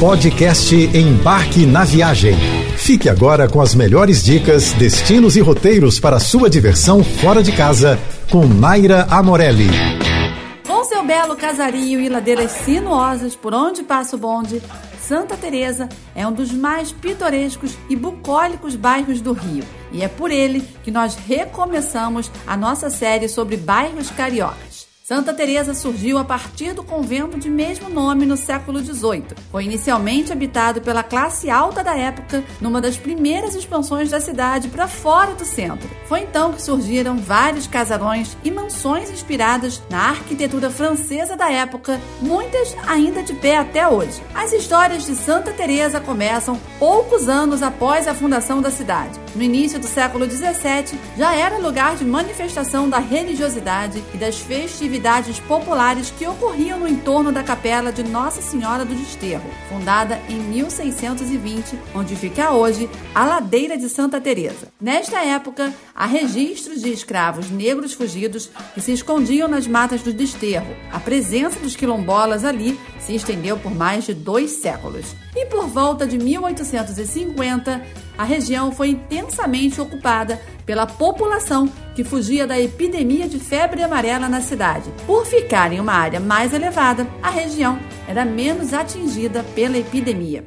Podcast Embarque na Viagem. Fique agora com as melhores dicas, destinos e roteiros para sua diversão fora de casa com Naira Amorelli. Com seu belo casario e ladeiras sinuosas por onde passa o bonde, Santa Teresa é um dos mais pitorescos e bucólicos bairros do Rio. E é por ele que nós recomeçamos a nossa série sobre bairros cariocas. Santa Teresa surgiu a partir do convento de mesmo nome no século XVIII. Foi inicialmente habitado pela classe alta da época, numa das primeiras expansões da cidade para fora do centro. Foi então que surgiram vários casarões e mansões inspiradas na arquitetura francesa da época, muitas ainda de pé até hoje. As histórias de Santa Teresa começam poucos anos após a fundação da cidade. No início do século XVII, já era lugar de manifestação da religiosidade e das festividades atividades populares que ocorriam no entorno da capela de Nossa Senhora do Desterro, fundada em 1620, onde fica hoje a Ladeira de Santa Teresa. Nesta época, há registros de escravos negros fugidos que se escondiam nas matas do Desterro. A presença dos quilombolas ali se estendeu por mais de dois séculos. E por volta de 1850, a região foi intensamente ocupada pela população que fugia da epidemia de febre amarela na cidade. Por ficar em uma área mais elevada, a região era menos atingida pela epidemia.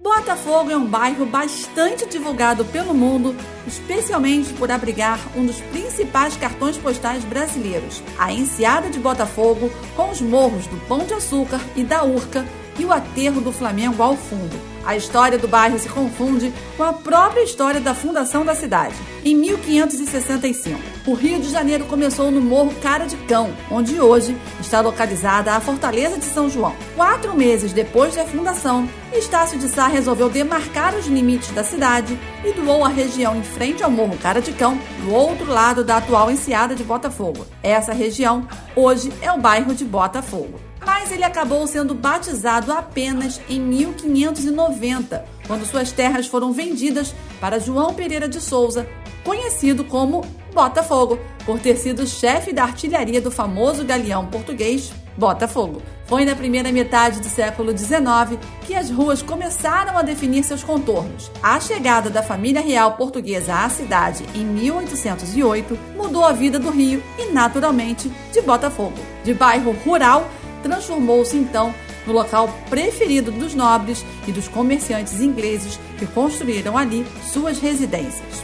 Botafogo é um bairro bastante divulgado pelo mundo, especialmente por abrigar um dos principais cartões postais brasileiros, a Enseada de Botafogo, com os morros do Pão de Açúcar e da Urca e o aterro do Flamengo ao fundo. A história do bairro se confunde com a própria história da fundação da cidade. Em 1565, o Rio de Janeiro começou no Morro Cara de Cão, onde hoje está localizada a Fortaleza de São João. Quatro meses depois da fundação, Estácio de Sá resolveu demarcar os limites da cidade e doou a região em frente ao Morro Cara de Cão, do outro lado da atual enseada de Botafogo. Essa região, hoje, é o bairro de Botafogo mas ele acabou sendo batizado apenas em 1590, quando suas terras foram vendidas para João Pereira de Souza, conhecido como Botafogo, por ter sido chefe da artilharia do famoso galeão português Botafogo. Foi na primeira metade do século XIX que as ruas começaram a definir seus contornos. A chegada da família real portuguesa à cidade em 1808 mudou a vida do Rio e, naturalmente, de Botafogo. De bairro rural transformou-se então no local preferido dos nobres e dos comerciantes ingleses que construíram ali suas residências.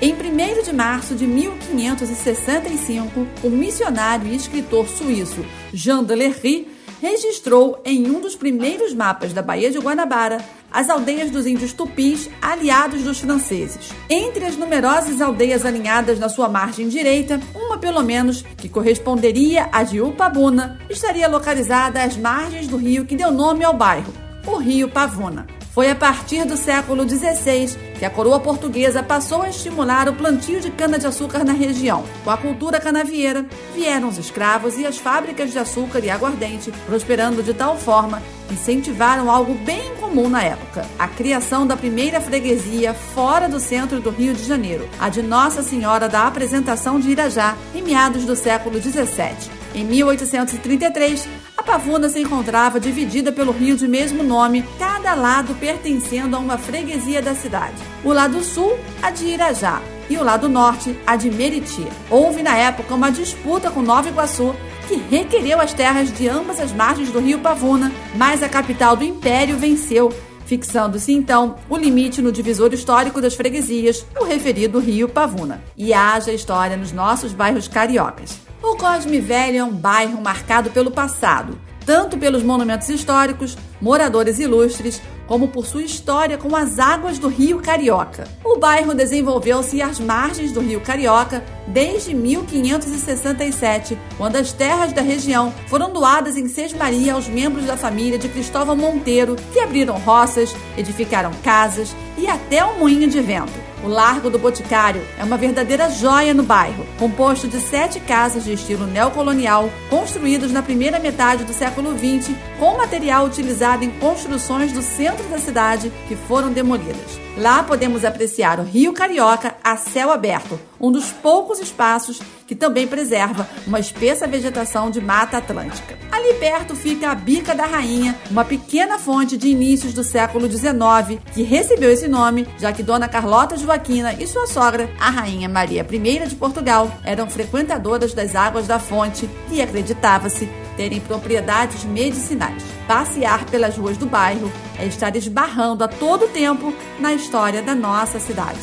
Em 1 de março de 1565, o missionário e escritor suíço Jean de Lery registrou em um dos primeiros mapas da Baía de Guanabara as aldeias dos índios tupis, aliados dos franceses. Entre as numerosas aldeias alinhadas na sua margem direita, pelo menos, que corresponderia à de Upabuna, estaria localizada às margens do rio que deu nome ao bairro, o Rio Pavuna. Foi a partir do século XVI que a coroa portuguesa passou a estimular o plantio de cana-de-açúcar na região. Com a cultura canavieira, vieram os escravos e as fábricas de açúcar e aguardente, prosperando de tal forma que incentivaram algo bem comum na época: a criação da primeira freguesia fora do centro do Rio de Janeiro, a de Nossa Senhora da Apresentação de Irajá, em meados do século XVII. Em 1833, a Pavuna se encontrava dividida pelo rio de mesmo nome, cada lado pertencendo a uma freguesia da cidade. O lado sul, a de Irajá, e o lado norte, a de Meriti. Houve na época uma disputa com Nova Iguaçu que requereu as terras de ambas as margens do rio Pavuna, mas a capital do império venceu fixando-se então o limite no divisor histórico das freguesias, o referido rio Pavuna. E haja história nos nossos bairros cariocas. O Cosme Velho é um bairro marcado pelo passado, tanto pelos monumentos históricos, moradores ilustres, como por sua história com as águas do Rio Carioca. O bairro desenvolveu-se às margens do Rio Carioca desde 1567, quando as terras da região foram doadas em Sesmaria aos membros da família de Cristóvão Monteiro, que abriram roças, edificaram casas e até um moinho de vento. O Largo do Boticário é uma verdadeira joia no bairro, composto de sete casas de estilo neocolonial, construídas na primeira metade do século XX, com material utilizado em construções do centro da cidade que foram demolidas. Lá podemos apreciar o Rio Carioca a céu aberto, um dos poucos espaços que também preserva uma espessa vegetação de mata atlântica. Ali perto fica a Bica da Rainha, uma pequena fonte de inícios do século XIX que recebeu esse nome, já que Dona Carlota Joaquina e sua sogra, a Rainha Maria I de Portugal, eram frequentadoras das águas da fonte e acreditava-se terem propriedades medicinais. Passear pelas ruas do bairro é estar esbarrando a todo tempo na história da nossa cidade.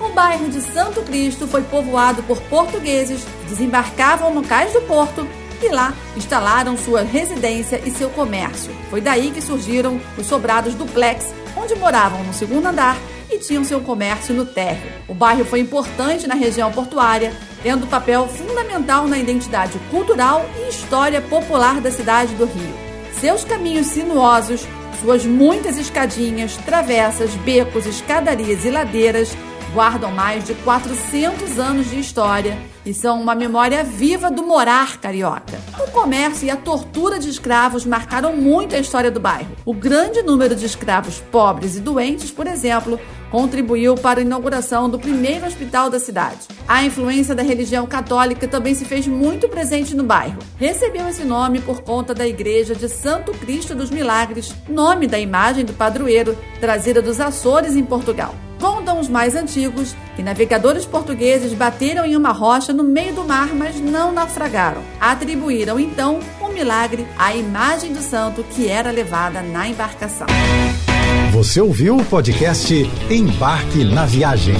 O bairro de Santo Cristo foi povoado por portugueses que desembarcavam no cais do porto e lá instalaram sua residência e seu comércio. Foi daí que surgiram os sobrados duplex, onde moravam no segundo andar e tinham seu comércio no térreo. O bairro foi importante na região portuária, tendo papel fundamental na identidade cultural e história popular da cidade do Rio. Seus caminhos sinuosos, suas muitas escadinhas, travessas, becos, escadarias e ladeiras guardam mais de 400 anos de história e são uma memória viva do morar carioca. O comércio e a tortura de escravos marcaram muito a história do bairro. O grande número de escravos pobres e doentes, por exemplo, contribuiu para a inauguração do primeiro hospital da cidade. A influência da religião católica também se fez muito presente no bairro. Recebeu esse nome por conta da igreja de Santo Cristo dos Milagres, nome da imagem do padroeiro trazida dos Açores em Portugal. Contam os mais antigos que navegadores portugueses bateram em uma rocha no meio do mar, mas não naufragaram. Atribuíram então um milagre à imagem do santo que era levada na embarcação. Você ouviu o podcast Embarque na Viagem.